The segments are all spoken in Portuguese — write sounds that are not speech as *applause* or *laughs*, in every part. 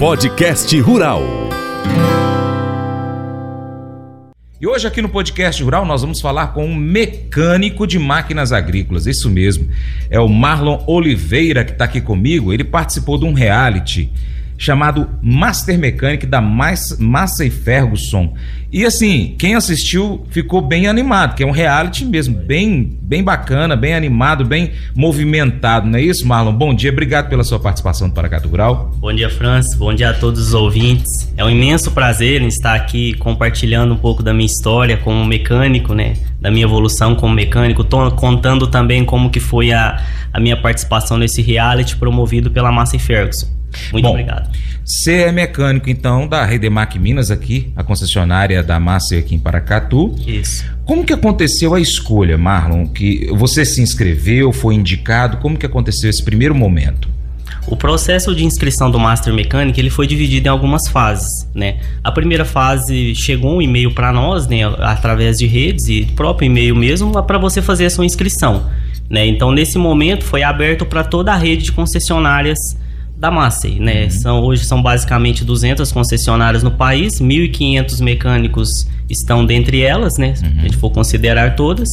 Podcast Rural. E hoje aqui no podcast Rural nós vamos falar com um mecânico de máquinas agrícolas, isso mesmo. É o Marlon Oliveira que está aqui comigo. Ele participou de um reality chamado Master Mechanic da Massey Ferguson. E assim, quem assistiu ficou bem animado, que é um reality mesmo, bem, bem bacana, bem animado, bem movimentado, não é isso, Marlon? Bom dia, obrigado pela sua participação no Paracato Rural. Bom dia, Francis, bom dia a todos os ouvintes. É um imenso prazer estar aqui compartilhando um pouco da minha história como mecânico, né? Da minha evolução como mecânico, tô contando também como que foi a, a minha participação nesse reality promovido pela Massey Ferguson. Muito Bom, obrigado. Você é mecânico, então, da Redemac Minas aqui, a concessionária da Massa aqui em Paracatu. Isso. Como que aconteceu a escolha, Marlon? Que você se inscreveu, foi indicado? Como que aconteceu esse primeiro momento? O processo de inscrição do Master Mechanic ele foi dividido em algumas fases, né? A primeira fase chegou um e-mail para nós, né, através de redes e próprio e-mail mesmo, para você fazer a sua inscrição, né? Então nesse momento foi aberto para toda a rede de concessionárias da Massey, né? Uhum. São, hoje são basicamente 200 concessionárias no país, 1.500 mecânicos estão dentre elas, né? Se a gente uhum. for considerar todas.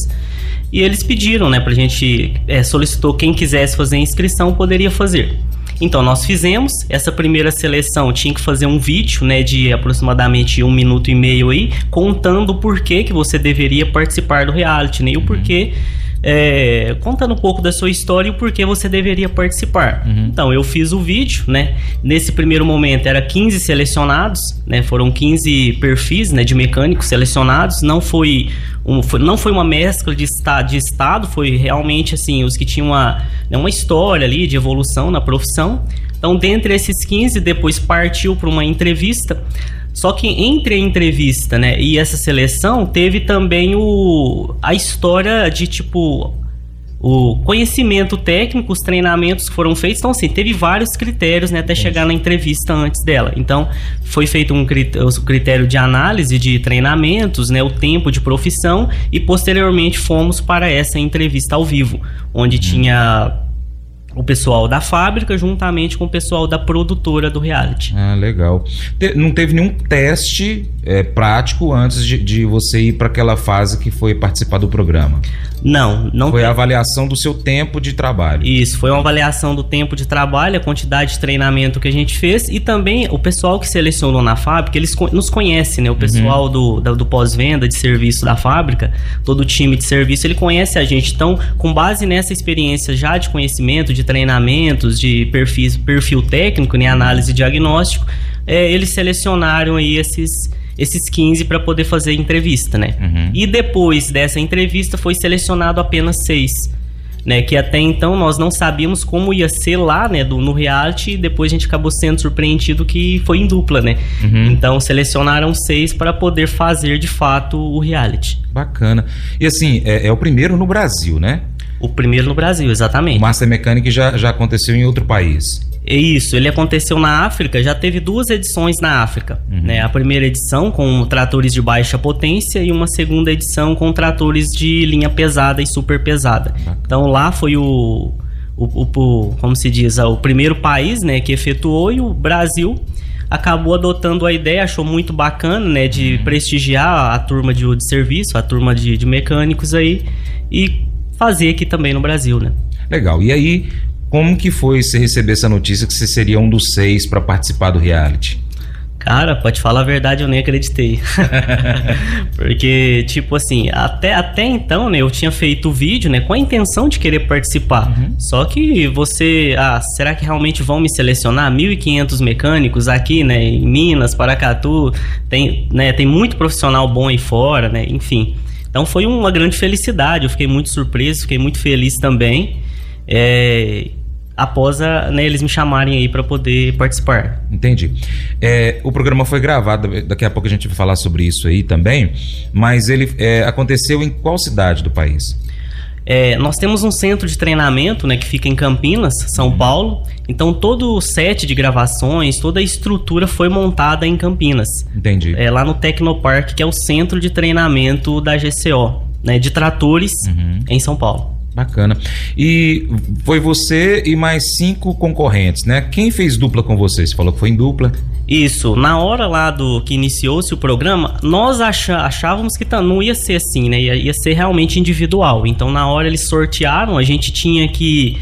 E eles pediram, né, pra gente, é, solicitou quem quisesse fazer a inscrição poderia fazer. Então nós fizemos essa primeira seleção, tinha que fazer um vídeo, né, de aproximadamente um minuto e meio aí, contando o porquê que você deveria participar do reality, né, e o uhum. É, contando um pouco da sua história e o porquê você deveria participar. Uhum. Então, eu fiz o vídeo, né? Nesse primeiro momento era 15 selecionados, né? Foram 15 perfis né, de mecânicos selecionados. Não foi, um, foi, não foi uma mescla de, esta, de estado, foi realmente assim, os que tinham uma, né, uma história ali de evolução na profissão. Então, dentre esses 15, depois partiu para uma entrevista. Só que entre a entrevista, né, e essa seleção, teve também o a história de tipo o conhecimento técnico, os treinamentos que foram feitos. Então, assim, teve vários critérios né, até chegar na entrevista antes dela. Então, foi feito um critério de análise de treinamentos, né, o tempo de profissão, e posteriormente fomos para essa entrevista ao vivo, onde uhum. tinha o pessoal da fábrica juntamente com o pessoal da produtora do reality. Ah, legal. Te, não teve nenhum teste é, prático antes de, de você ir para aquela fase que foi participar do programa? Não, não Foi a avaliação do seu tempo de trabalho. Isso, foi uma avaliação do tempo de trabalho, a quantidade de treinamento que a gente fez e também o pessoal que selecionou na fábrica, eles nos conhecem, né? O uhum. pessoal uhum. do, do, do pós-venda de serviço da fábrica, todo o time de serviço, ele conhece a gente. Então, com base nessa experiência já de conhecimento, de treinamentos, de perfis, perfil técnico, né? Análise e diagnóstico, é, eles selecionaram aí esses esses 15 para poder fazer entrevista, né? Uhum. E depois dessa entrevista foi selecionado apenas seis. Né, que até então nós não sabíamos como ia ser lá, né, do, no reality, e depois a gente acabou sendo surpreendido que foi em dupla, né? Uhum. Então selecionaram seis para poder fazer de fato o reality. Bacana. E assim, é, é o primeiro no Brasil, né? O primeiro no Brasil, exatamente. O Master Mechanic já, já aconteceu em outro país. É isso, ele aconteceu na África, já teve duas edições na África. Uhum. Né? A primeira edição com tratores de baixa potência e uma segunda edição com tratores de linha pesada e super pesada. Então lá foi o, o, o, como se diz, o primeiro país né, que efetuou e o Brasil acabou adotando a ideia, achou muito bacana, né, de uhum. prestigiar a turma de, de serviço, a turma de, de mecânicos aí e fazer aqui também no Brasil, né? Legal. E aí, como que foi você receber essa notícia que você seria um dos seis para participar do reality? Cara, pode falar a verdade, eu nem acreditei. *laughs* Porque, tipo assim, até, até então, né, eu tinha feito o vídeo, né, com a intenção de querer participar. Uhum. Só que você, ah, será que realmente vão me selecionar 1.500 mecânicos aqui, né, em Minas, Paracatu? Tem, né, tem muito profissional bom aí fora, né, enfim. Então foi uma grande felicidade, eu fiquei muito surpreso, fiquei muito feliz também. É, após a, né, eles me chamarem aí para poder participar. Entendi. É, o programa foi gravado, daqui a pouco a gente vai falar sobre isso aí também, mas ele é, aconteceu em qual cidade do país? É, nós temos um centro de treinamento né, que fica em Campinas, São. Paulo. Então todo o set de gravações, toda a estrutura foi montada em Campinas. Entendi. É, lá no Tecnopark, que é o centro de treinamento da GCO, né, de tratores uhum. em São Paulo. Bacana. E foi você e mais cinco concorrentes, né? Quem fez dupla com você? Você falou que foi em dupla. Isso, na hora lá do que iniciou-se o programa, nós achávamos que tá, não ia ser assim, né? Ia, ia ser realmente individual. Então, na hora eles sortearam, a gente tinha que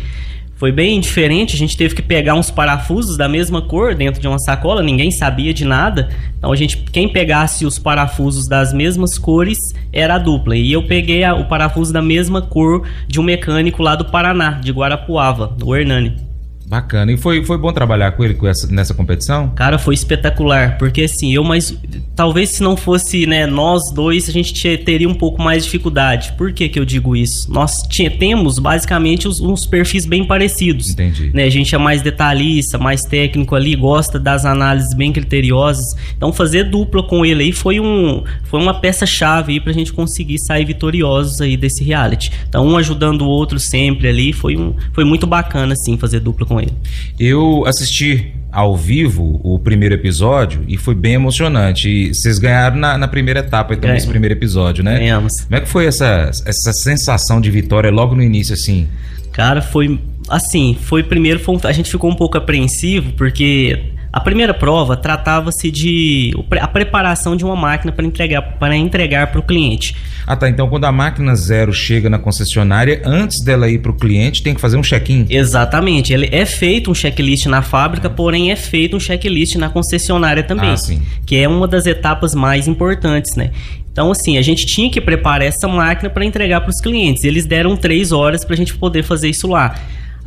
foi bem diferente, a gente teve que pegar uns parafusos da mesma cor dentro de uma sacola, ninguém sabia de nada. Então a gente, quem pegasse os parafusos das mesmas cores era a dupla. E eu peguei a, o parafuso da mesma cor de um mecânico lá do Paraná, de Guarapuava, o Hernani. Bacana. E foi, foi bom trabalhar com ele com essa, nessa competição? Cara, foi espetacular. Porque assim, eu mais. Talvez se não fosse né, nós dois, a gente teria um pouco mais de dificuldade. Por que, que eu digo isso? Nós temos basicamente os, uns perfis bem parecidos. Entendi. Né? A gente é mais detalhista, mais técnico ali, gosta das análises bem criteriosas. Então fazer dupla com ele aí foi, um, foi uma peça-chave aí pra gente conseguir sair vitoriosos aí desse reality. Então um ajudando o outro sempre ali. Foi, um, foi muito bacana, assim, fazer dupla com ele. Eu assisti ao vivo o primeiro episódio e foi bem emocionante. E vocês ganharam na, na primeira etapa, então, nesse primeiro episódio, né? Ganhamos. Como é que foi essa, essa sensação de vitória logo no início, assim? Cara, foi assim, foi primeiro, foi, a gente ficou um pouco apreensivo, porque a primeira prova tratava-se de a preparação de uma máquina para entregar para entregar para o cliente. Ah, tá. Então, quando a máquina zero chega na concessionária, antes dela ir para o cliente, tem que fazer um check-in? Exatamente. Ele é feito um checklist na fábrica, porém é feito um checklist na concessionária também. Ah, sim. Que é uma das etapas mais importantes, né? Então, assim, a gente tinha que preparar essa máquina para entregar para os clientes. Eles deram três horas para a gente poder fazer isso lá.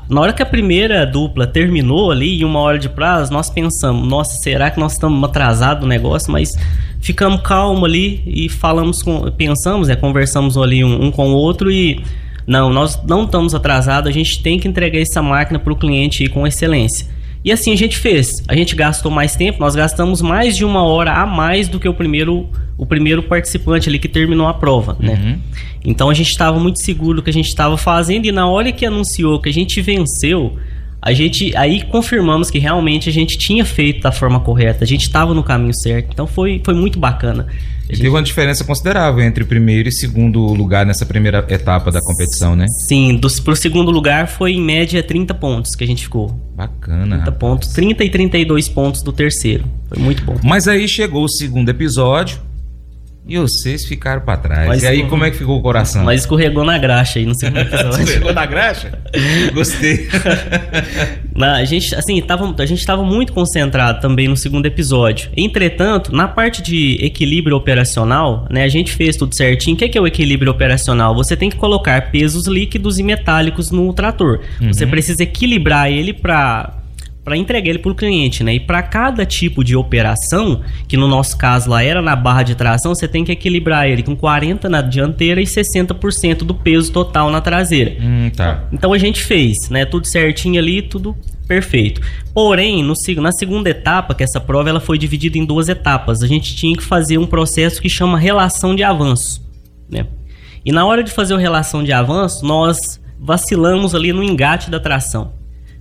Na hora que a primeira dupla terminou ali, em uma hora de prazo, nós pensamos, nossa, será que nós estamos atrasados no negócio? Mas ficamos calmos ali e falamos com, pensamos, né, conversamos ali um, um com o outro e não, nós não estamos atrasados, a gente tem que entregar essa máquina para o cliente com excelência. E assim a gente fez. A gente gastou mais tempo, nós gastamos mais de uma hora a mais do que o primeiro, o primeiro participante ali que terminou a prova, né? Uhum. Então a gente estava muito seguro do que a gente estava fazendo e na hora que anunciou que a gente venceu, a gente aí confirmamos que realmente a gente tinha feito da forma correta, a gente estava no caminho certo. Então foi, foi muito bacana. E teve uma diferença considerável entre primeiro e segundo lugar nessa primeira etapa da competição, né? Sim, do, pro segundo lugar foi em média 30 pontos que a gente ficou. Bacana. 30 pontos, 30 e 32 pontos do terceiro. Foi muito bom. Mas aí chegou o segundo episódio, e vocês ficaram para trás. Mas, e aí, como é que ficou o coração? Mas escorregou na graxa aí no segundo *laughs* episódio. escorregou na graxa? *laughs* Gostei. *laughs* na, a gente, assim, tava, a gente estava muito concentrado também no segundo episódio. Entretanto, na parte de equilíbrio operacional, né, a gente fez tudo certinho. O que é, que é o equilíbrio operacional? Você tem que colocar pesos líquidos e metálicos no trator. Uhum. Você precisa equilibrar ele para para entregar ele para o cliente, né? E para cada tipo de operação, que no nosso caso lá era na barra de tração, você tem que equilibrar ele com 40 na dianteira e 60% do peso total na traseira. Hum, tá. Então a gente fez, né? Tudo certinho ali, tudo perfeito. Porém, no, na segunda etapa, que essa prova ela foi dividida em duas etapas, a gente tinha que fazer um processo que chama relação de avanço, né? E na hora de fazer a relação de avanço, nós vacilamos ali no engate da tração.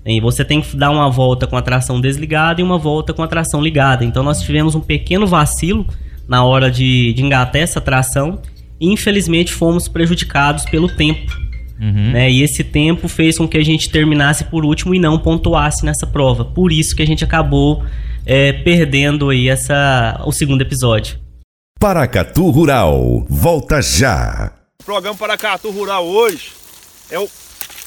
E você tem que dar uma volta com a tração desligada e uma volta com a tração ligada. Então nós tivemos um pequeno vacilo na hora de, de engatar essa tração e infelizmente fomos prejudicados pelo tempo. Uhum. Né? E esse tempo fez com que a gente terminasse por último e não pontuasse nessa prova. Por isso que a gente acabou é, perdendo aí essa, o segundo episódio. Paracatu Rural, volta já. O programa Paracatu Rural hoje é o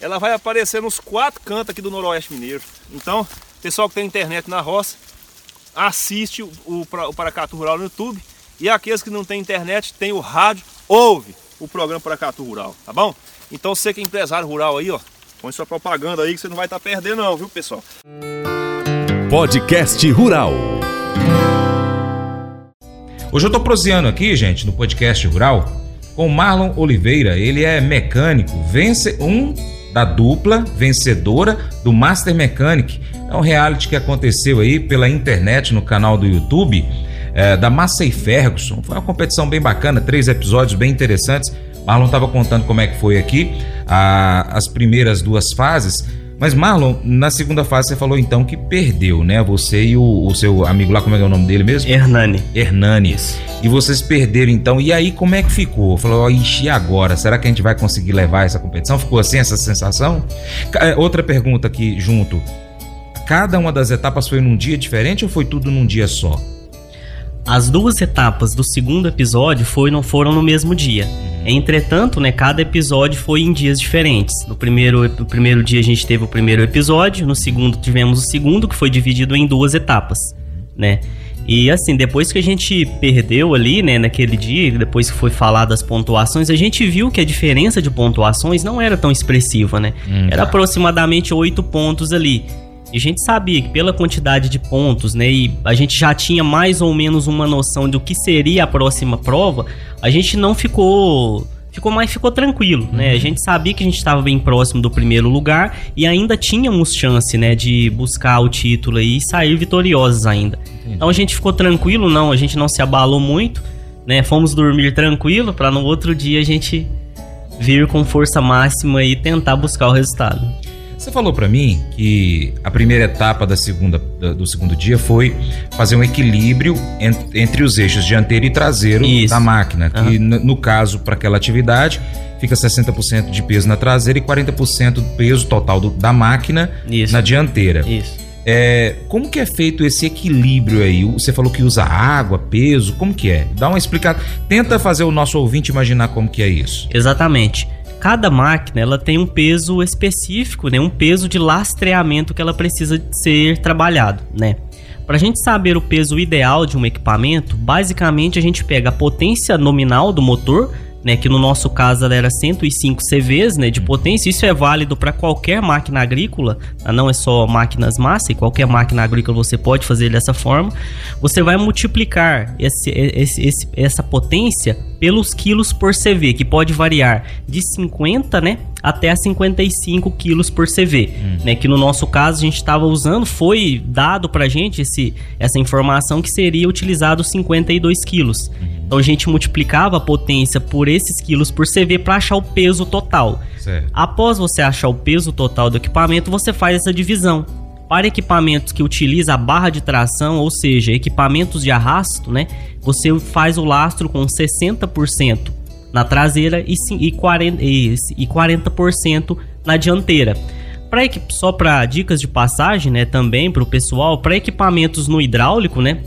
ela vai aparecer nos quatro cantos aqui do Noroeste Mineiro. Então, pessoal que tem internet na roça, assiste o, o, o Paracatu Rural no YouTube. E aqueles que não têm internet, tem o rádio, ouve o programa Paracatu Rural, tá bom? Então você que é empresário rural aí, ó, põe sua propaganda aí que você não vai estar tá perdendo não, viu pessoal? Podcast Rural. Hoje eu tô proseando aqui, gente, no podcast Rural, com Marlon Oliveira. Ele é mecânico, vence um da dupla vencedora do Master Mechanic. É um reality que aconteceu aí pela internet no canal do YouTube é, da Massey Ferguson. Foi uma competição bem bacana, três episódios bem interessantes. Marlon estava contando como é que foi aqui a, as primeiras duas fases. Mas Marlon, na segunda fase você falou então que perdeu, né? Você e o, o seu amigo lá, como é, é o nome dele mesmo? Hernani. Hernani. E vocês perderam então. E aí como é que ficou? Falou, ixi, agora? Será que a gente vai conseguir levar essa competição? Ficou assim essa sensação? É, outra pergunta aqui junto. Cada uma das etapas foi num dia diferente ou foi tudo num dia só? As duas etapas do segundo episódio foi, não foram no mesmo dia. Entretanto, né, cada episódio foi em dias diferentes. No primeiro, no primeiro dia a gente teve o primeiro episódio, no segundo tivemos o segundo, que foi dividido em duas etapas, né? E assim, depois que a gente perdeu ali, né, naquele dia, depois que foi falar das pontuações, a gente viu que a diferença de pontuações não era tão expressiva, né? Hum, era tá. aproximadamente oito pontos ali. E a gente sabia que pela quantidade de pontos, né, e a gente já tinha mais ou menos uma noção do que seria a próxima prova, a gente não ficou ficou mais ficou tranquilo, né? A uhum. gente sabia que a gente estava bem próximo do primeiro lugar e ainda tínhamos chance, né, de buscar o título e sair vitoriosos ainda. Entendi. Então a gente ficou tranquilo, não, a gente não se abalou muito, né? Fomos dormir tranquilo para no outro dia a gente vir com força máxima e tentar buscar o resultado. Você falou para mim que a primeira etapa da segunda, do segundo dia foi fazer um equilíbrio entre os eixos dianteiro e traseiro Isso. da máquina. Uhum. Que no caso, para aquela atividade, fica 60% de peso na traseira e 40% do peso total do, da máquina Isso. na dianteira. Isso. É, como que é feito esse equilíbrio aí? Você falou que usa água, peso, como que é? Dá uma explicada. Tenta fazer o nosso ouvinte imaginar como que é isso. Exatamente cada máquina ela tem um peso específico, né? Um peso de lastreamento que ela precisa ser trabalhado, né? Para a gente saber o peso ideal de um equipamento, basicamente a gente pega a potência nominal do motor né, que no nosso caso ela era 105 CVs né, de potência. Isso é válido para qualquer máquina agrícola, tá? não é só máquinas massa, e qualquer máquina agrícola você pode fazer dessa forma. Você vai multiplicar esse, esse, esse, essa potência pelos quilos por CV, que pode variar de 50 né, até 55 quilos por CV, hum. né? Que no nosso caso a gente estava usando, foi dado para gente esse, essa informação que seria utilizado 52 quilos. Uhum. Então a gente multiplicava a potência por esses quilos por CV para achar o peso total. Certo. Após você achar o peso total do equipamento, você faz essa divisão. Para equipamentos que utilizam a barra de tração, ou seja, equipamentos de arrasto, né? Você faz o lastro com 60% na traseira e, e 40%, e 40 na dianteira. Pra, só para dicas de passagem, né, também para o pessoal, para equipamentos no hidráulico, né,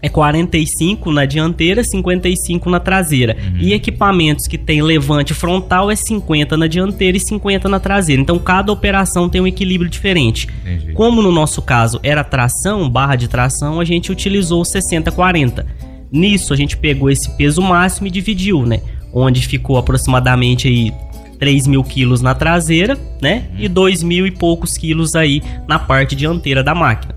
é 45 na dianteira, 55 na traseira. Uhum. E equipamentos que tem levante frontal é 50 na dianteira e 50 na traseira. Então cada operação tem um equilíbrio diferente. Entendi. Como no nosso caso era tração, barra de tração, a gente utilizou 60-40. Nisso a gente pegou esse peso máximo e dividiu, né? onde ficou aproximadamente aí 3 mil quilos na traseira, né? E 2 mil e poucos quilos aí na parte dianteira da máquina.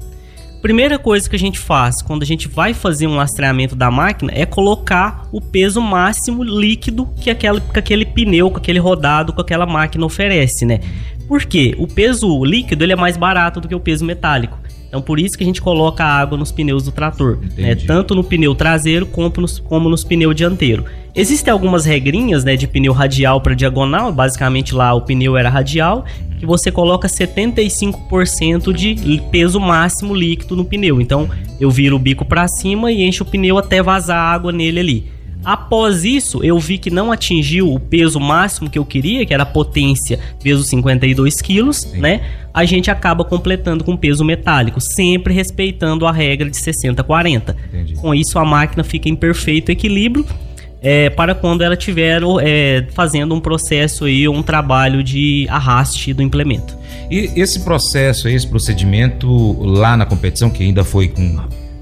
Primeira coisa que a gente faz quando a gente vai fazer um lastreamento da máquina é colocar o peso máximo líquido que, aquela, que aquele pneu, com aquele rodado, com aquela máquina oferece, né? Por quê? O peso líquido ele é mais barato do que o peso metálico. Então por isso que a gente coloca água nos pneus do trator, né? tanto no pneu traseiro como nos, como nos pneus dianteiro. Existem algumas regrinhas né, de pneu radial para diagonal, basicamente lá o pneu era radial, que você coloca 75% de peso máximo líquido no pneu. Então eu viro o bico para cima e encho o pneu até vazar água nele ali. Após isso, eu vi que não atingiu o peso máximo que eu queria, que era a potência, peso 52 quilos, né? A gente acaba completando com peso metálico, sempre respeitando a regra de 60-40. Com isso, a máquina fica em perfeito equilíbrio é, para quando ela estiver é, fazendo um processo aí, um trabalho de arraste do implemento. E esse processo, esse procedimento lá na competição, que ainda foi com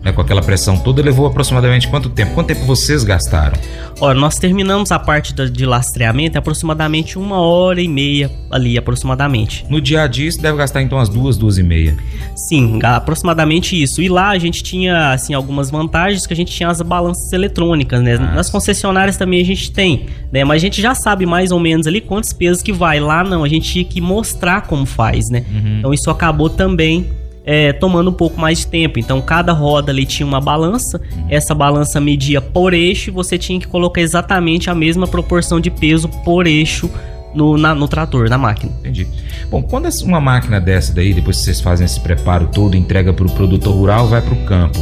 né, com aquela pressão toda, levou aproximadamente quanto tempo? Quanto tempo vocês gastaram? Olha, nós terminamos a parte de lastreamento aproximadamente uma hora e meia ali, aproximadamente. No dia a dia, isso deve gastar então as duas, duas e meia. Sim, aproximadamente isso. E lá a gente tinha, assim, algumas vantagens que a gente tinha as balanças eletrônicas, né? Ah. Nas concessionárias também a gente tem, né? Mas a gente já sabe mais ou menos ali quantos pesos que vai. Lá não, a gente tinha que mostrar como faz, né? Uhum. Então isso acabou também é, tomando um pouco mais de tempo. Então, cada roda ali tinha uma balança, essa balança media por eixo, você tinha que colocar exatamente a mesma proporção de peso por eixo no, na, no trator, na máquina. Entendi. Bom, quando uma máquina dessa daí, depois que vocês fazem esse preparo todo, entrega para o produtor rural, vai para o campo.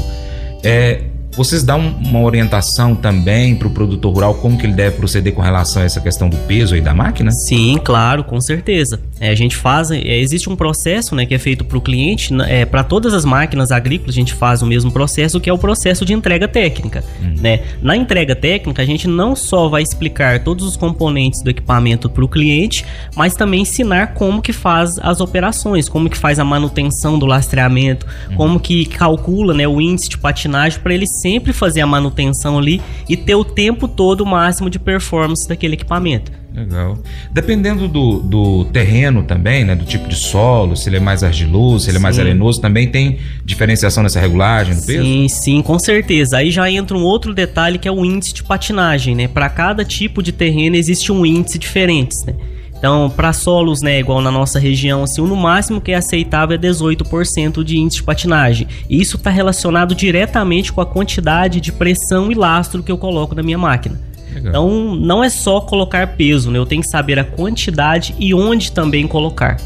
É, vocês dão uma orientação também para o produtor rural como que ele deve proceder com relação a essa questão do peso aí da máquina? Sim, claro, com certeza. É, a gente faz, é, existe um processo né, que é feito para o cliente, é, para todas as máquinas agrícolas a gente faz o mesmo processo, que é o processo de entrega técnica. Hum. Né? Na entrega técnica, a gente não só vai explicar todos os componentes do equipamento para o cliente, mas também ensinar como que faz as operações, como que faz a manutenção do lastreamento, hum. como que calcula né, o índice de patinagem para ele sempre fazer a manutenção ali e ter o tempo todo o máximo de performance daquele equipamento. Legal. Dependendo do, do terreno também, né? Do tipo de solo, se ele é mais argiloso, se ele é mais arenoso, também tem diferenciação nessa regulagem do peso? Sim, sim, com certeza. Aí já entra um outro detalhe que é o índice de patinagem, né? Para cada tipo de terreno existe um índice diferente, né? Então, para solos, né, igual na nossa região, assim, no máximo que é aceitável é 18% de índice de patinagem. E isso está relacionado diretamente com a quantidade de pressão e lastro que eu coloco na minha máquina. Legal. Então, não é só colocar peso, né? Eu tenho que saber a quantidade e onde também colocar.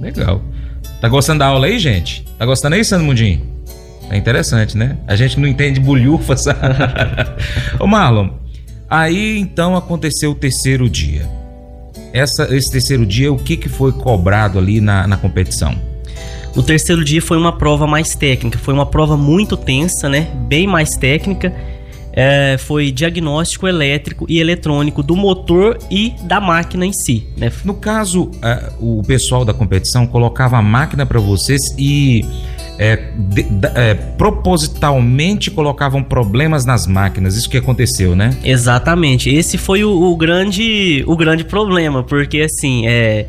Legal. Tá gostando da aula aí, gente? Tá gostando aí, Sandro Mundinho? É interessante, né? A gente não entende bolhufa, sabe? *laughs* Ô, Marlon, aí então aconteceu o terceiro dia essa, esse terceiro dia, o que, que foi cobrado ali na, na competição? O terceiro dia foi uma prova mais técnica, foi uma prova muito tensa, né? Bem mais técnica. É, foi diagnóstico elétrico e eletrônico do motor e da máquina em si. Né? No caso, uh, o pessoal da competição colocava a máquina para vocês e é, de, de, é, propositalmente colocavam problemas nas máquinas. Isso que aconteceu, né? Exatamente. Esse foi o, o grande, o grande problema, porque assim, é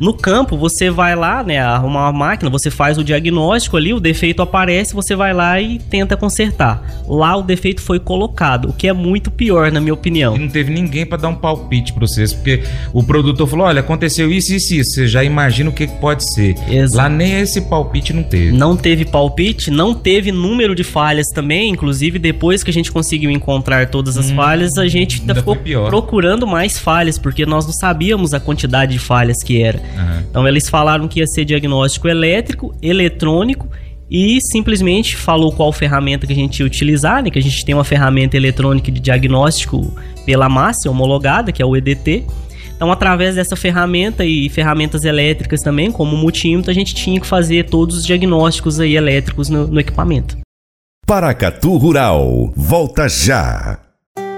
no campo, você vai lá, né, arrumar uma máquina, você faz o diagnóstico ali, o defeito aparece, você vai lá e tenta consertar. Lá o defeito foi colocado, o que é muito pior, na minha opinião. E não teve ninguém para dar um palpite para vocês, porque o produtor falou: olha, aconteceu isso, isso, isso. Você já imagina o que pode ser. Exato. Lá nem esse palpite não teve. Não teve palpite, não teve número de falhas também. Inclusive, depois que a gente conseguiu encontrar todas as hum, falhas, a gente ficou procurando mais falhas, porque nós não sabíamos a quantidade de falhas que era. Uhum. Então eles falaram que ia ser diagnóstico elétrico, eletrônico e simplesmente falou qual ferramenta que a gente ia utilizar, né? Que a gente tem uma ferramenta eletrônica de diagnóstico pela massa homologada, que é o EDT. Então, através dessa ferramenta e ferramentas elétricas também, como o multímetro, a gente tinha que fazer todos os diagnósticos aí elétricos no, no equipamento. Paracatu Rural, volta já!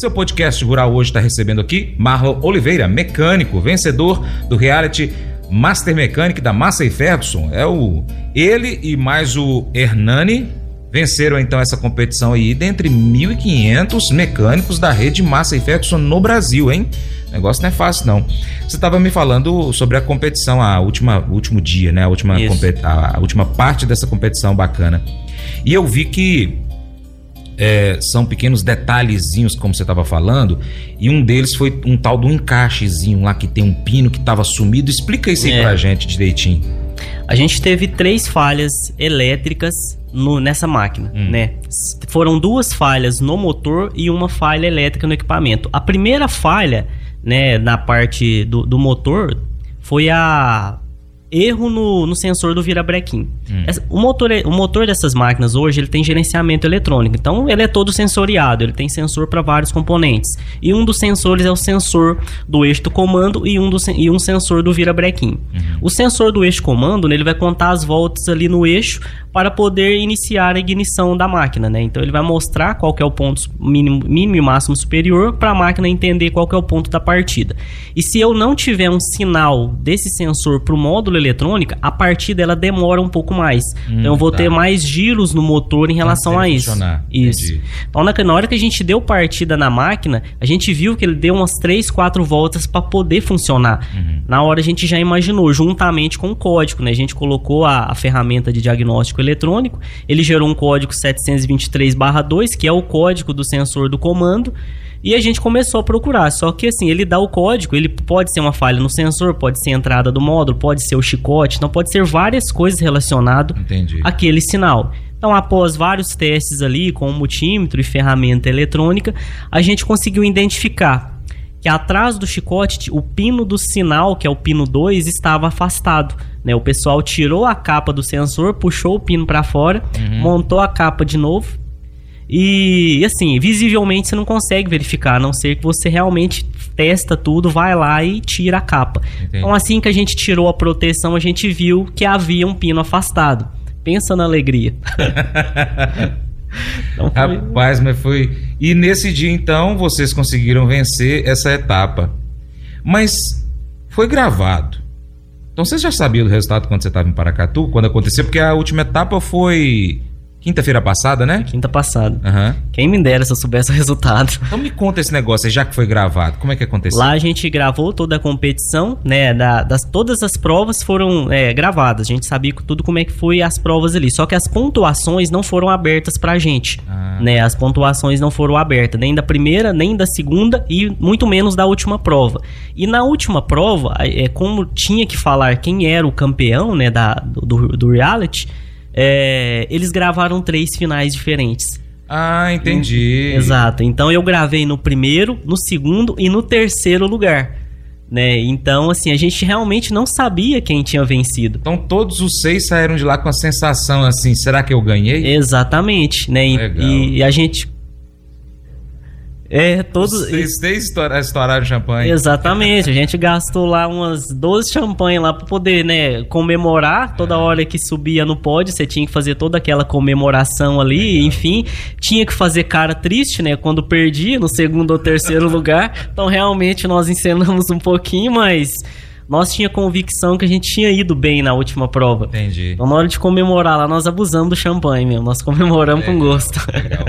Seu podcast rural hoje está recebendo aqui Marlon Oliveira, mecânico, vencedor do reality Master Mechanic da Massa e Ferguson. É o ele e mais o Hernani venceram então essa competição aí dentre 1.500 mecânicos da rede Massa e Ferguson no Brasil, hein? O negócio não é fácil não. Você estava me falando sobre a competição, a última último dia, né? A última a, a última parte dessa competição bacana. E eu vi que é, são pequenos detalhezinhos, como você estava falando, e um deles foi um tal do encaixezinho lá que tem um pino que estava sumido. Explica isso aí é. pra gente direitinho. A gente teve três falhas elétricas no- nessa máquina, Hum. né? Foram duas falhas no motor e uma falha elétrica no equipamento. A primeira falha, né, na parte do, do motor foi a erro no, no sensor do virabrequim. Hum. O, motor, é- o motor dessas máquinas hoje ele tem gerenciamento eletrônico, então ele é todo sensoriado, ele tem sensor para vários componentes. E um dos sensores é o sensor do eixo do comando e um, do, e um sensor do virabrequim. O sensor do eixo comando, né, ele vai contar as voltas ali no eixo para poder iniciar a ignição da máquina, né? Então ele vai mostrar qual é o ponto mínimo, mínimo e máximo superior para a máquina entender qual é o ponto da partida. E se eu não tiver um sinal desse sensor para o módulo eletrônico, a partida ela demora um pouco mais. Então eu vou tá. ter mais giros no motor em relação Até a isso. funcionar. Isso. Entendi. Então, na, na hora que a gente deu partida na máquina, a gente viu que ele deu umas 3, 4 voltas para poder funcionar. Uhum. Na hora a gente já imaginou, juntamente com o código, né? A gente colocou a, a ferramenta de diagnóstico eletrônico, ele gerou um código 723/2, que é o código do sensor do comando. E a gente começou a procurar, só que assim, ele dá o código, ele pode ser uma falha no sensor, pode ser a entrada do módulo, pode ser o chicote, então pode ser várias coisas relacionadas Entendi. aquele sinal. Então, após vários testes ali com o multímetro e ferramenta eletrônica, a gente conseguiu identificar que atrás do chicote, o pino do sinal, que é o pino 2, estava afastado. Né? O pessoal tirou a capa do sensor, puxou o pino para fora, montou a capa de novo. E assim, visivelmente você não consegue verificar, a não ser que você realmente testa tudo, vai lá e tira a capa. Entendi. Então, assim que a gente tirou a proteção, a gente viu que havia um pino afastado. Pensa na alegria. *laughs* Então, foi- Rapaz, mas foi. E nesse dia, então, vocês conseguiram vencer essa etapa. Mas foi gravado. Então você já sabia do resultado quando você estava em Paracatu, quando aconteceu? Porque a última etapa foi quinta-feira passada, né? Quinta passada. Aham. Quem me dera se eu soubesse o resultado. Então me conta esse negócio já que foi gravado. Como é que aconteceu? Lá a gente gravou toda a competição, né? da- das, todas as provas foram é, gravadas. A gente sabia tudo como é que foi as provas ali. Só que as pontuações não foram abertas pra gente. Ah. Né? As pontuações não foram abertas, nem da primeira, nem da segunda e muito menos da última prova. E na última prova, é, como tinha que falar quem era o campeão né, da, do, do reality, é, eles gravaram três finais diferentes. Ah, entendi. Exato. Então eu gravei no primeiro, no segundo e no terceiro lugar. Né? Então, assim, a gente realmente não sabia quem tinha vencido. Então todos os seis saíram de lá com a sensação assim: será que eu ganhei? Exatamente, né? E, e a gente. É, todos. Vocês seis estoura- estouraram champanhe. Exatamente, a gente gastou lá umas 12 champanhe lá pra poder, né, comemorar. Toda hora que subia no pódio, você tinha que fazer toda aquela comemoração ali, enfim. Tinha que fazer cara triste, né, quando perdia no segundo ou terceiro *laughs* lugar. Então, realmente, nós encenamos um pouquinho, mas nós tinha convicção que a gente tinha ido bem na última prova. Entendi. Então, na hora de comemorar lá, nós abusamos do champanhe mesmo. Nós comemoramos com gosto. Legal.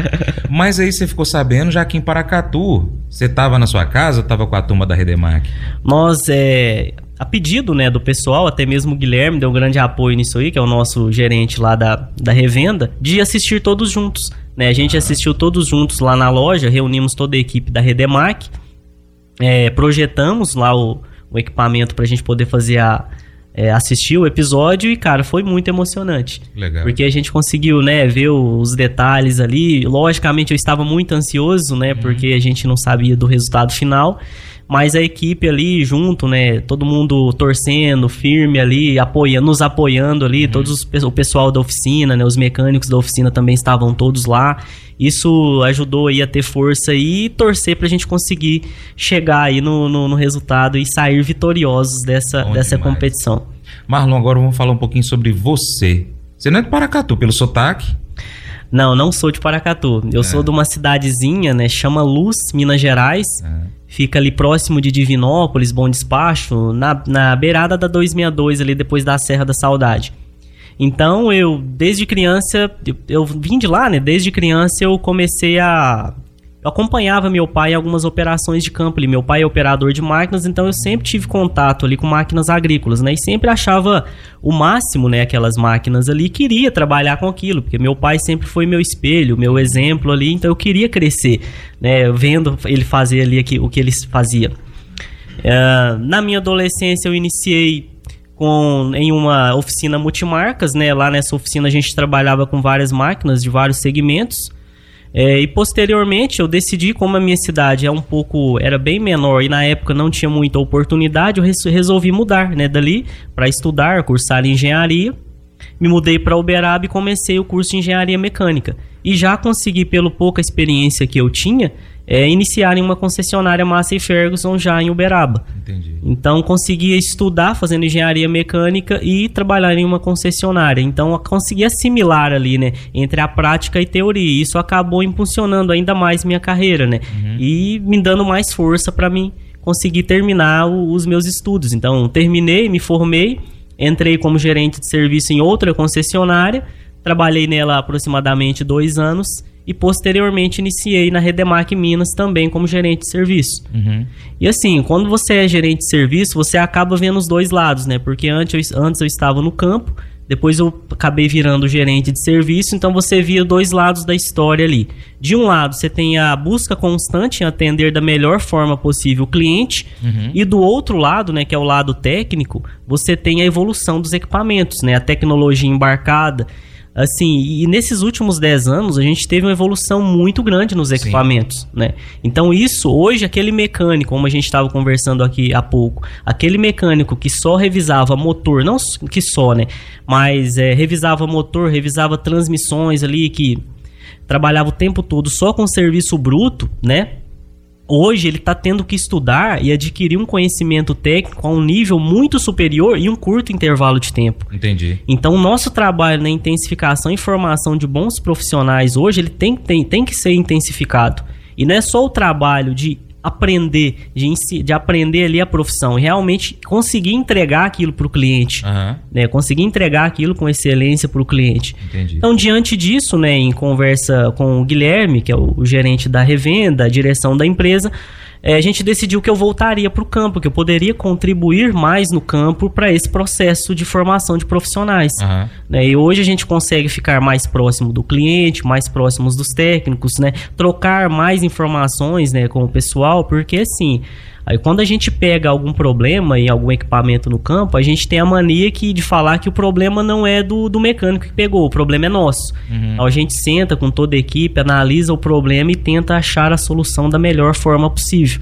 Mas aí você ficou sabendo, já que em Paracatu, você tava na sua casa ou tava com a turma da Redemac? Nós, é, a pedido né, do pessoal, até mesmo o Guilherme deu um grande apoio nisso aí, que é o nosso gerente lá da, da revenda, de assistir todos juntos. Né? A gente assistiu todos juntos lá na loja, reunimos toda a equipe da Redemac, é, projetamos lá o, o equipamento para a gente poder fazer a, é, assistir o episódio e, cara, foi muito emocionante. Legal. Porque a gente conseguiu, né, ver os detalhes ali. Logicamente eu estava muito ansioso, né, porque a gente não sabia do resultado final. Mas a equipe ali junto, né, todo mundo torcendo, firme ali, apoiando, nos apoiando ali, todos os, o pessoal da oficina, né, os mecânicos da oficina também estavam todos lá. Isso ajudou aí a ter força e torcer pra gente conseguir chegar aí no, no, no resultado e sair vitoriosos dessa, Bom dessa demais. competição. Marlon, agora vamos falar um pouquinho sobre você. Você não é de Paracatu, pelo sotaque? Não, não sou de Paracatu. Eu sou de uma cidadezinha, né? Chama Luz, Minas Gerais. Fica ali próximo de Divinópolis, Bom Despacho, na, na beirada da 262, ali depois da Serra da Saudade. Então, eu, desde criança, eu, eu vim de lá, né? Desde criança eu comecei a. Eu acompanhava meu pai em algumas operações de campo ali. Meu pai é operador de máquinas, então eu sempre tive contato ali com máquinas agrícolas, né? E sempre achava o máximo, né? Aquelas máquinas ali, queria trabalhar com aquilo, porque meu pai sempre foi meu espelho, meu exemplo ali, então eu queria crescer, né? Vendo ele fazer ali aqui, o que ele fazia. É, na minha adolescência eu iniciei com, em uma oficina multimarcas, né? Lá nessa oficina a gente trabalhava com várias máquinas de vários segmentos. É, e posteriormente eu decidi, como a minha cidade é um pouco, era bem menor e na época não tinha muita oportunidade, eu resolvi mudar, né, dali para estudar, cursar engenharia. Me mudei para Uberaba e comecei o curso de engenharia mecânica. E já consegui, pelo pouca experiência que eu tinha, é, iniciar em uma concessionária Massey Ferguson já em Uberaba. Entendi. Então consegui estudar fazendo engenharia mecânica e trabalhar em uma concessionária. Então consegui assimilar ali, né, entre a prática e teoria. Isso acabou impulsionando ainda mais minha carreira, né, uhum. e me dando mais força para mim conseguir terminar o, os meus estudos. Então terminei, me formei, entrei como gerente de serviço em outra concessionária, trabalhei nela aproximadamente dois anos e posteriormente iniciei na Redemac Minas também como gerente de serviço. Uhum. E assim, quando você é gerente de serviço, você acaba vendo os dois lados, né? Porque antes eu, antes eu estava no campo, depois eu acabei virando gerente de serviço, então você via dois lados da história ali. De um lado, você tem a busca constante em atender da melhor forma possível o cliente, uhum. e do outro lado, né, que é o lado técnico, você tem a evolução dos equipamentos, né, a tecnologia embarcada assim, e nesses últimos 10 anos a gente teve uma evolução muito grande nos equipamentos, Sim. né? Então isso, hoje, aquele mecânico, como a gente estava conversando aqui há pouco, aquele mecânico que só revisava motor, não que só, né? Mas é, revisava motor, revisava transmissões ali, que trabalhava o tempo todo só com serviço bruto, né? Hoje ele está tendo que estudar e adquirir um conhecimento técnico a um nível muito superior em um curto intervalo de tempo. Entendi. Então, o nosso trabalho na intensificação e formação de bons profissionais hoje, ele tem, tem, tem que ser intensificado. E não é só o trabalho de aprender, de, de aprender ali a profissão, realmente conseguir entregar aquilo para o cliente, uhum. né? Conseguir entregar aquilo com excelência para o cliente. Entendi. Então, diante disso, né, em conversa com o Guilherme, que é o, o gerente da revenda, a direção da empresa, é, a gente decidiu que eu voltaria para o campo, que eu poderia contribuir mais no campo para esse processo de formação de profissionais. Uhum. Né? E hoje a gente consegue ficar mais próximo do cliente, mais próximos dos técnicos, né? trocar mais informações né, com o pessoal, porque assim. Aí quando a gente pega algum problema em algum equipamento no campo, a gente tem a mania que, de falar que o problema não é do, do mecânico que pegou, o problema é nosso. Uhum. Então a gente senta com toda a equipe, analisa o problema e tenta achar a solução da melhor forma possível.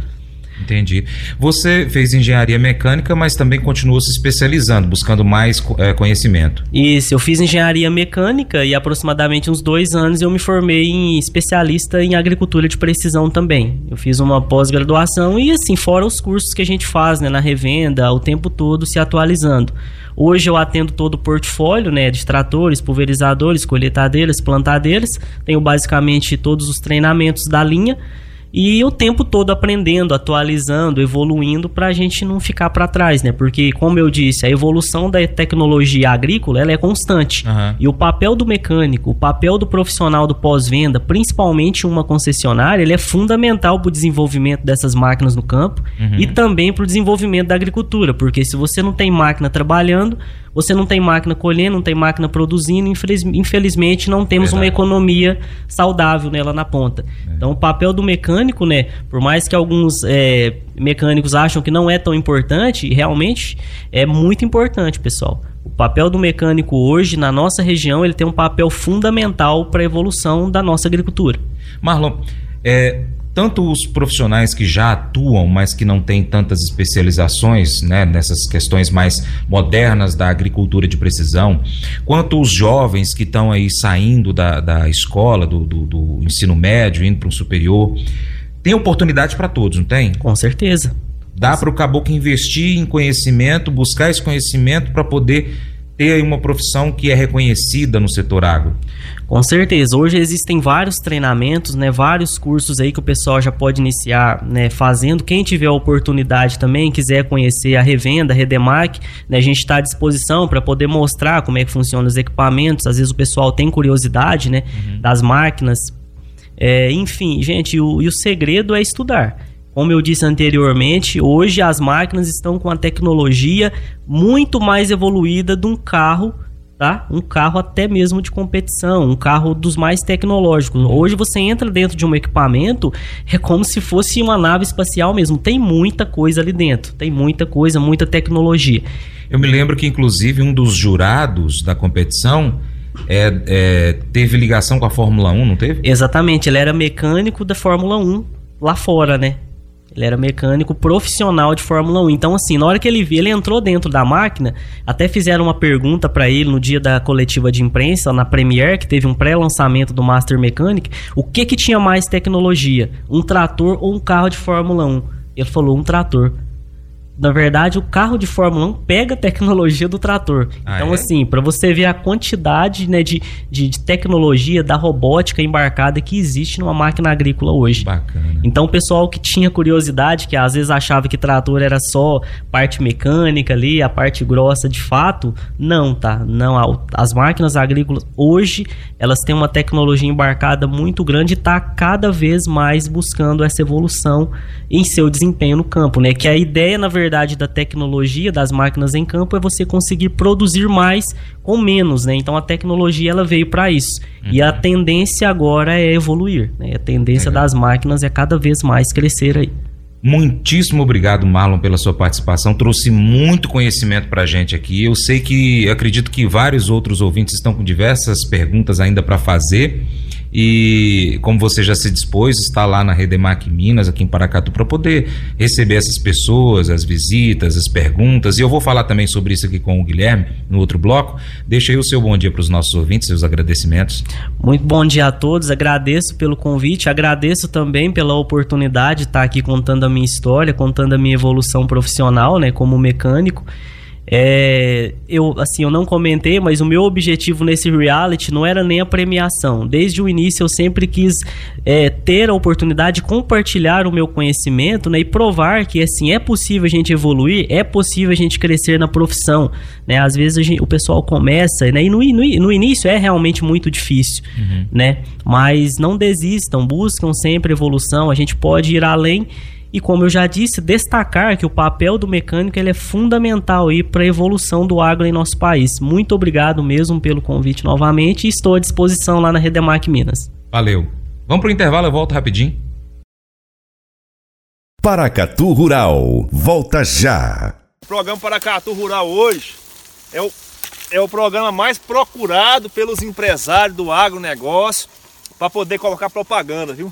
Entendi. Você fez engenharia mecânica, mas também continuou se especializando, buscando mais é, conhecimento. Isso, eu fiz engenharia mecânica e aproximadamente uns dois anos eu me formei em especialista em agricultura de precisão também. Eu fiz uma pós-graduação e assim, fora os cursos que a gente faz né, na revenda, o tempo todo se atualizando. Hoje eu atendo todo o portfólio né, de tratores, pulverizadores, colheitadeiras, plantadeiras. Tenho basicamente todos os treinamentos da linha e o tempo todo aprendendo, atualizando, evoluindo para a gente não ficar para trás, né? Porque, como eu disse, a evolução da tecnologia agrícola ela é constante. Uhum. E o papel do mecânico, o papel do profissional do pós-venda, principalmente uma concessionária, ele é fundamental para o desenvolvimento dessas máquinas no campo uhum. e também para o desenvolvimento da agricultura. Porque se você não tem máquina trabalhando, você não tem máquina colhendo, não tem máquina produzindo, infeliz, infelizmente não temos Verdade. uma economia saudável nela na ponta. É. Então o papel do mecânico, né, por mais que alguns é, mecânicos acham que não é tão importante, realmente é muito importante, pessoal. O papel do mecânico hoje na nossa região ele tem um papel fundamental para a evolução da nossa agricultura. Marlon, é, tanto os profissionais que já atuam, mas que não têm tantas especializações né, nessas questões mais modernas da agricultura de precisão, quanto os jovens que estão aí saindo da, da escola, do, do, do ensino médio, indo para um superior, tem oportunidade para todos, não tem? Com certeza. Dá para o caboclo investir em conhecimento, buscar esse conhecimento para poder ter aí uma profissão que é reconhecida no setor agro? Com certeza. Hoje existem vários treinamentos, né, vários cursos aí que o pessoal já pode iniciar né, fazendo. Quem tiver a oportunidade também, quiser conhecer a revenda, a Redemac, né, a gente está à disposição para poder mostrar como é que funcionam os equipamentos. Às vezes o pessoal tem curiosidade né, uhum. das máquinas. É, enfim, gente, o, e o segredo é estudar. Como eu disse anteriormente, hoje as máquinas estão com a tecnologia muito mais evoluída de um carro tá? Um carro até mesmo de competição, um carro dos mais tecnológicos. Hoje você entra dentro de um equipamento, é como se fosse uma nave espacial mesmo. Tem muita coisa ali dentro, tem muita coisa, muita tecnologia. Eu me lembro que, inclusive, um dos jurados da competição é, é, teve ligação com a Fórmula 1, não teve? Exatamente, ele era mecânico da Fórmula 1 lá fora, né? Ele era mecânico profissional de Fórmula 1. Então, assim, na hora que ele viu, ele entrou dentro da máquina. Até fizeram uma pergunta para ele no dia da coletiva de imprensa, na Premiere, que teve um pré-lançamento do Master Mechanic. O que que tinha mais tecnologia? Um trator ou um carro de Fórmula 1? Ele falou: um trator na verdade, o carro de Fórmula 1 pega a tecnologia do trator. Ah, então, é? assim, para você ver a quantidade né, de, de, de, tecnologia da robótica embarcada que existe numa máquina agrícola hoje. Bacana. Então, o pessoal que tinha curiosidade, que às vezes achava que trator era só parte mecânica ali, a parte grossa de fato, não, tá? Não, as máquinas agrícolas hoje, elas têm uma tecnologia embarcada muito grande e tá cada vez mais buscando essa evolução em seu desempenho no campo, né? Que a ideia, na verdade, verdade da tecnologia das máquinas em campo é você conseguir produzir mais com menos, né? Então a tecnologia ela veio para isso. Uhum. E a uhum. tendência agora é evoluir, né? A tendência das máquinas é cada vez mais crescer aí. Muitíssimo obrigado, Marlon, pela sua participação. Trouxe muito conhecimento para a gente aqui. Eu sei que acredito que vários outros ouvintes estão com diversas perguntas ainda para fazer. E como você já se dispôs, está lá na Redemac Minas, aqui em Paracatu, para poder receber essas pessoas, as visitas, as perguntas. E eu vou falar também sobre isso aqui com o Guilherme no outro bloco. Deixa aí o seu bom dia para os nossos ouvintes, seus agradecimentos. Muito bom dia a todos, agradeço pelo convite, agradeço também pela oportunidade de estar aqui contando a minha história, contando a minha evolução profissional, né, como mecânico. É, eu assim eu não comentei, mas o meu objetivo nesse reality não era nem a premiação. Desde o início eu sempre quis é, ter a oportunidade de compartilhar o meu conhecimento né, e provar que assim é possível a gente evoluir, é possível a gente crescer na profissão. Né? Às vezes gente, o pessoal começa né, e no, no, no, início é realmente muito difícil, uhum. né? Mas não desistam, buscam sempre evolução. A gente pode ir além e como eu já disse, destacar que o papel do mecânico ele é fundamental para a evolução do agro em nosso país. Muito obrigado mesmo pelo convite novamente e estou à disposição lá na Redemac Minas. Valeu. Vamos para o intervalo, eu volto rapidinho. Paracatu Rural, volta já. O programa Paracatu Rural hoje é o, é o programa mais procurado pelos empresários do agronegócio para poder colocar propaganda, viu?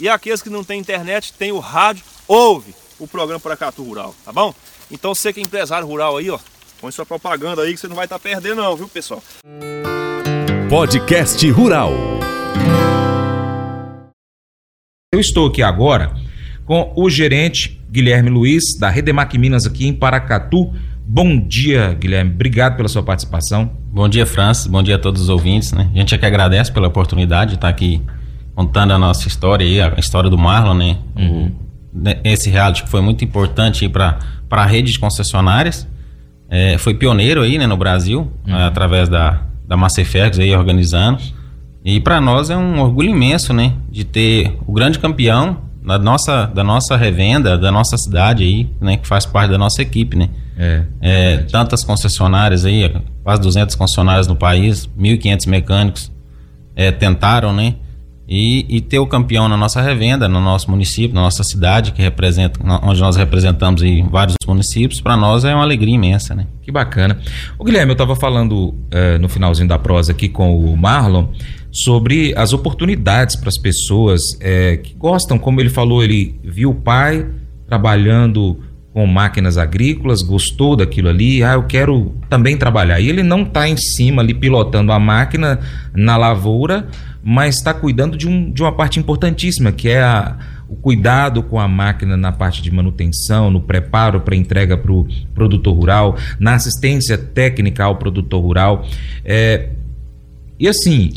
e aqueles que não têm internet, tem o rádio, ouve o programa Paracatu Rural, tá bom? Então você que é empresário rural aí, ó, põe sua propaganda aí que você não vai estar tá perdendo não, viu pessoal? Podcast Rural. Eu estou aqui agora com o gerente Guilherme Luiz, da Redemac Minas aqui em Paracatu. Bom dia, Guilherme. Obrigado pela sua participação. Bom dia, Francis. Bom dia a todos os ouvintes. Né? A gente é que agradece pela oportunidade de estar aqui contando a nossa história aí, a história do Marlon, né? Uhum. Né, esse reality que foi muito importante para a rede de concessionárias. É, foi pioneiro aí, né, no Brasil, uhum. através da, da Macefergs aí organizando. E para nós é um orgulho imenso, né, de ter o grande campeão da nossa, da nossa revenda, da nossa cidade aí, né, que faz parte da nossa equipe, né. É, é tantas concessionárias aí, quase 200 concessionárias no país, 1.500 mecânicos é, tentaram, né, e, e, ter o campeão na nossa revenda, no nosso município, na nossa cidade, que representa, onde nós representamos em vários municípios, para nós é uma alegria imensa, né? Que bacana. O Guilherme, eu estava falando uh, no finalzinho da prosa aqui com o Marlon sobre as oportunidades para as pessoas é, que gostam, como ele falou, ele viu o pai trabalhando com máquinas agrícolas, gostou daquilo ali, ah, eu quero também trabalhar. E ele não está em cima ali pilotando a máquina na lavoura, mas está cuidando de, um, de uma parte importantíssima, que é a, o cuidado com a máquina na parte de manutenção, no preparo para entrega para o produtor rural, na assistência técnica ao produtor rural. É, e assim,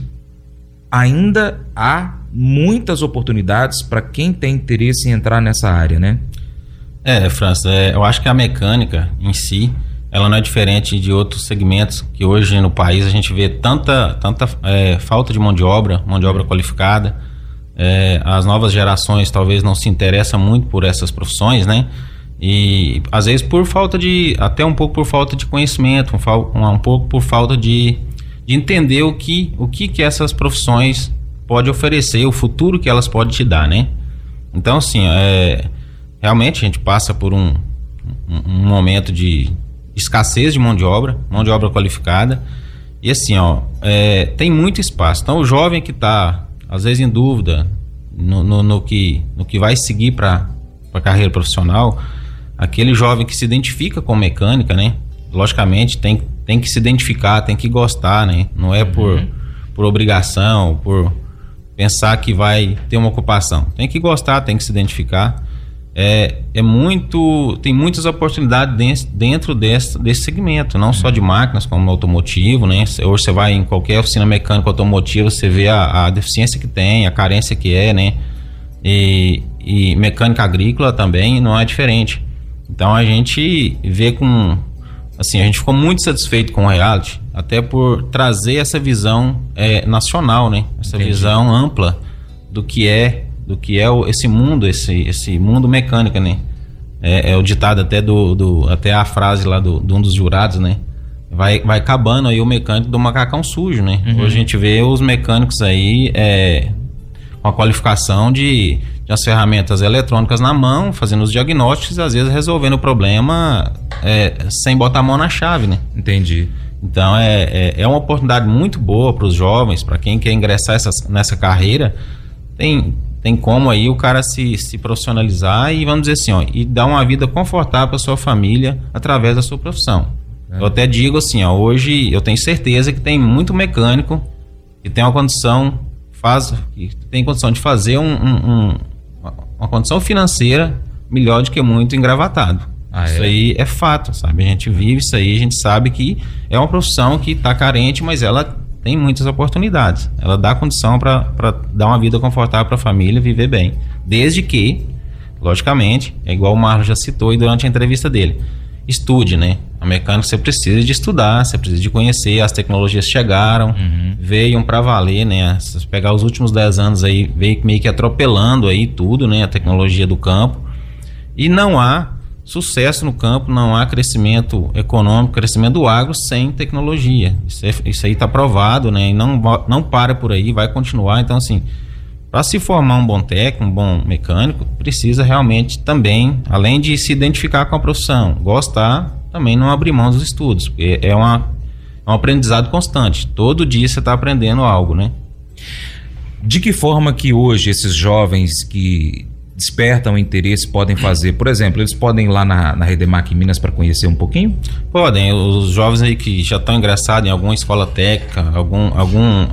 ainda há muitas oportunidades para quem tem interesse em entrar nessa área, né? É, França, é, eu acho que a mecânica em si, ela não é diferente de outros segmentos que hoje no país a gente vê tanta, tanta é, falta de mão de obra, mão de obra qualificada. É, as novas gerações talvez não se interessam muito por essas profissões, né? E às vezes por falta de, até um pouco por falta de conhecimento, um, um pouco por falta de, de entender o que, o que que essas profissões pode oferecer, o futuro que elas podem te dar, né? Então, assim, é, realmente a gente passa por um, um, um momento de escassez de mão de obra, mão de obra qualificada. E assim, ó, é, tem muito espaço. Então, o jovem que está, às vezes, em dúvida no, no, no que, no que vai seguir para a carreira profissional, aquele jovem que se identifica com mecânica, né? Logicamente, tem, tem que se identificar, tem que gostar, né? Não é por, uhum. por obrigação, por pensar que vai ter uma ocupação. Tem que gostar, tem que se identificar é, é muito tem muitas oportunidades dentro desse, desse segmento não só de máquinas como automotivo né? Hoje você vai em qualquer oficina mecânica automotiva você vê a, a deficiência que tem a carência que é né? E, e, mecânica agrícola também não é diferente. Então a gente vê com assim a gente ficou muito satisfeito com o reality até por trazer essa visão é, nacional né? Essa Entendi. visão ampla do que é do que é o, esse mundo, esse, esse mundo mecânico, né? É, é o ditado até do, do, até a frase lá do, de um dos jurados, né? Vai, vai acabando aí o mecânico do macacão sujo, né? Uhum. Hoje a gente vê os mecânicos aí é, com a qualificação de, de as ferramentas eletrônicas na mão, fazendo os diagnósticos e às vezes resolvendo o problema é, sem botar a mão na chave, né? Entendi. Então é, é, é uma oportunidade muito boa para os jovens, para quem quer ingressar essa, nessa carreira. Tem, tem como aí o cara se, se profissionalizar e vamos dizer assim, ó, e dar uma vida confortável para sua família através da sua profissão. É. Eu até digo assim, ó, hoje eu tenho certeza que tem muito mecânico que tem uma condição faz que tem condição de fazer um, um, um, uma condição financeira melhor do que muito engravatado. Ah, isso é? aí é fato, sabe? A gente vive isso aí, a gente sabe que é uma profissão que está carente, mas ela tem muitas oportunidades. Ela dá condição para dar uma vida confortável para a família, viver bem. Desde que, logicamente, é igual o Marlon já citou aí durante a entrevista dele. Estude, né? A mecânica você precisa de estudar, você precisa de conhecer, as tecnologias chegaram, uhum. veio para valer, né? Se pegar os últimos 10 anos aí, veio meio que atropelando aí tudo, né? A tecnologia do campo. E não há sucesso no campo, não há crescimento econômico, crescimento do agro sem tecnologia. Isso, é, isso aí está provado, né? E não, não para por aí, vai continuar. Então, assim, para se formar um bom técnico, um bom mecânico, precisa realmente também, além de se identificar com a profissão, gostar, também não abrir mão dos estudos, porque é, uma, é um aprendizado constante. Todo dia você está aprendendo algo, né? De que forma que hoje esses jovens que despertam interesse podem fazer? Por exemplo, eles podem ir lá na, na Redemac Minas para conhecer um pouquinho? Podem. Os jovens aí que já estão ingressados em alguma escola técnica, algum, algum,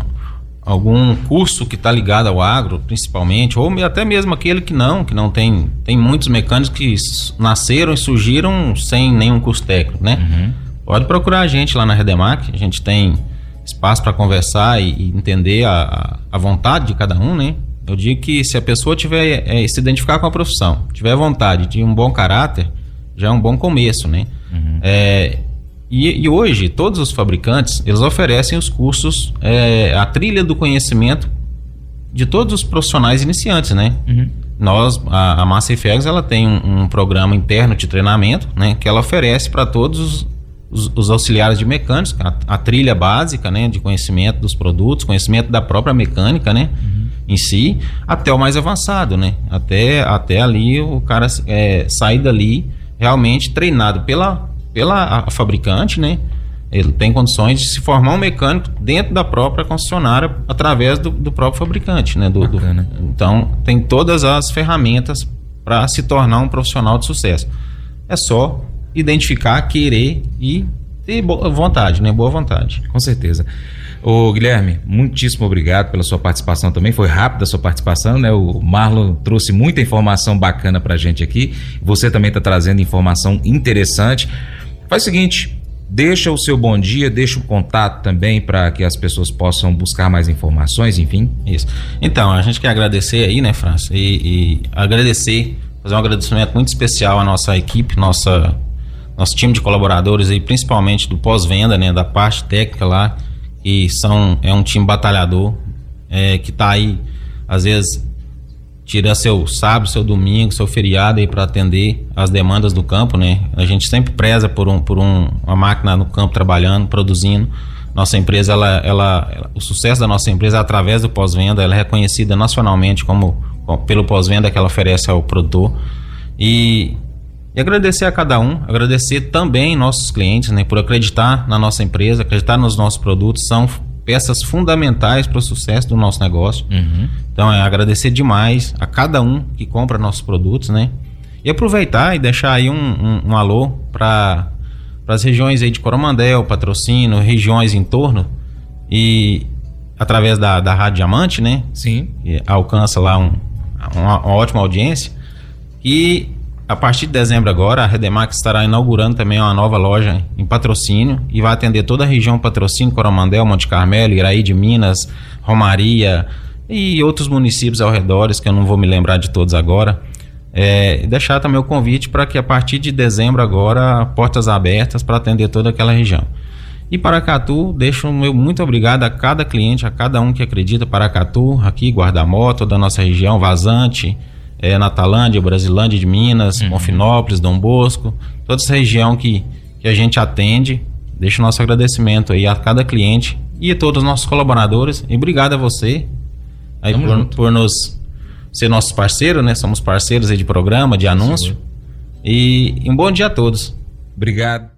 algum curso que está ligado ao agro, principalmente, ou até mesmo aquele que não, que não tem. Tem muitos mecânicos que nasceram e surgiram sem nenhum curso técnico, né? Uhum. Pode procurar a gente lá na Redemac. A gente tem espaço para conversar e, e entender a, a vontade de cada um, né? Eu digo que se a pessoa tiver é, se identificar com a profissão, tiver vontade de um bom caráter, já é um bom começo, né? Uhum. É, e, e, hoje todos os fabricantes eles oferecem os cursos, é, a trilha do conhecimento de todos os profissionais iniciantes, né? Uhum. Nós, a, a Massa Fergs, ela tem um, um, programa interno de treinamento, né? Que ela oferece para todos os, os, os, auxiliares de mecânicos, a, a, trilha básica, né? De conhecimento dos produtos, conhecimento da própria mecânica, né? Uhum em si, até o mais avançado, né? Até, até ali o cara é, sair dali realmente treinado pela, pela a fabricante, né? Ele tem condições de se formar um mecânico dentro da própria concessionária através do, do próprio fabricante, né? Do, do, então tem todas as ferramentas para se tornar um profissional de sucesso. É só identificar, querer e ter boa vontade, né? Boa vontade. Com certeza. Ô Guilherme, muitíssimo obrigado pela sua participação também. Foi rápida a sua participação, né? O Marlon trouxe muita informação bacana pra gente aqui. Você também está trazendo informação interessante. Faz o seguinte, deixa o seu bom dia, deixa o contato também para que as pessoas possam buscar mais informações, enfim. Isso. Então, a gente quer agradecer aí, né, França? E, e agradecer, fazer um agradecimento muito especial à nossa equipe, nossa nosso time de colaboradores aí, principalmente do pós-venda, né, da parte técnica lá, e são é um time batalhador é, que está aí às vezes tira seu sábado, seu domingo, seu feriado aí para atender as demandas do campo, né? A gente sempre preza por um por um, uma máquina no campo trabalhando, produzindo. Nossa empresa, ela, ela, o sucesso da nossa empresa é através do pós-venda, ela é reconhecida nacionalmente como pelo pós-venda que ela oferece ao produtor. E e agradecer a cada um, agradecer também nossos clientes, né, por acreditar na nossa empresa, acreditar nos nossos produtos, são peças fundamentais para o sucesso do nosso negócio. Uhum. Então, é agradecer demais a cada um que compra nossos produtos, né? E aproveitar e deixar aí um, um, um alô para as regiões aí de Coromandel, Patrocínio, regiões em torno e através da, da Rádio Diamante, né? Sim. alcança lá um, uma, uma ótima audiência. E a partir de dezembro agora, a Redemax estará inaugurando também uma nova loja em patrocínio e vai atender toda a região patrocínio, Coromandel, Monte Carmelo, Iraí de Minas, Romaria e outros municípios ao redor, que eu não vou me lembrar de todos agora. É, deixar também o convite para que a partir de dezembro agora, portas abertas para atender toda aquela região. E Paracatu, deixo o meu muito obrigado a cada cliente, a cada um que acredita Paracatu, aqui, Guarda-Moto, da nossa região, Vazante, é, Natalândia, Brasilândia de Minas, uhum. Monfinópolis, Dom Bosco, toda essa região que, que a gente atende. Deixo o nosso agradecimento aí a cada cliente e a todos os nossos colaboradores. E obrigado a você aí por, por, nos ser nossos parceiros, né? Somos parceiros aí de programa, de anúncio. E, e um bom dia a todos. Obrigado.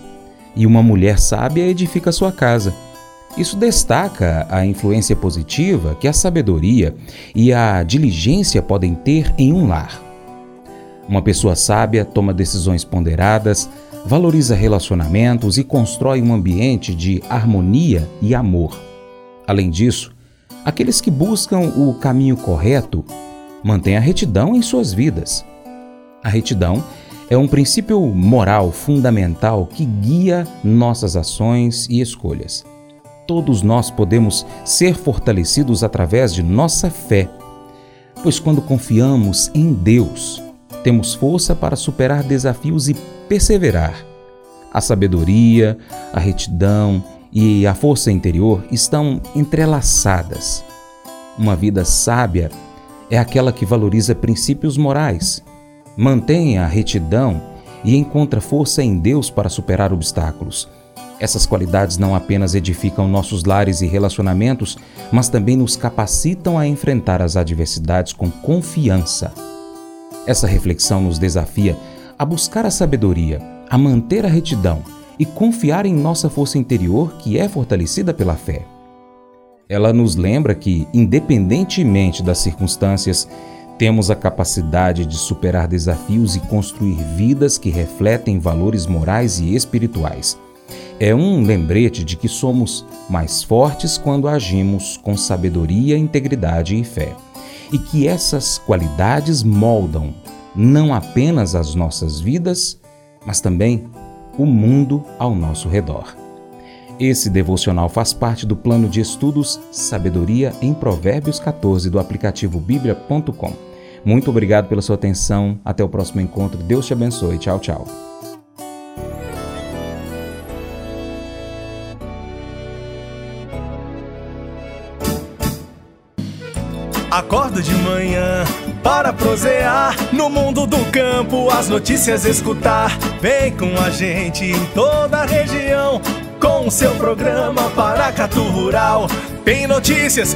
e uma mulher sábia edifica sua casa. Isso destaca a influência positiva que a sabedoria e a diligência podem ter em um lar. Uma pessoa sábia toma decisões ponderadas, valoriza relacionamentos e constrói um ambiente de harmonia e amor. Além disso, aqueles que buscam o caminho correto mantêm a retidão em suas vidas. A retidão é um princípio moral fundamental que guia nossas ações e escolhas. Todos nós podemos ser fortalecidos através de nossa fé, pois quando confiamos em Deus, temos força para superar desafios e perseverar. A sabedoria, a retidão e a força interior estão entrelaçadas. Uma vida sábia é aquela que valoriza princípios morais, mantém a retidão e encontra força em Deus para superar obstáculos. Essas qualidades não apenas edificam nossos lares e relacionamentos, mas também nos capacitam a enfrentar as adversidades com confiança. Essa reflexão nos desafia a buscar a sabedoria, a manter a retidão e confiar em nossa força interior que é fortalecida pela fé. Ela nos lembra que, independentemente das circunstâncias, temos a capacidade de superar desafios e construir vidas que refletem valores morais e espirituais. É um lembrete de que somos mais fortes quando agimos com sabedoria, integridade e fé e que essas qualidades moldam não apenas as nossas vidas, mas também o mundo ao nosso redor. Esse devocional faz parte do plano de estudos Sabedoria em Provérbios 14 do aplicativo bíblia.com. Muito obrigado pela sua atenção. Até o próximo encontro. Deus te abençoe. Tchau, tchau. Acordo de manhã para prosear no mundo do campo, as notícias escutar. Vem com a gente em toda a região com o seu programa Paracatu Rural. Tem notícias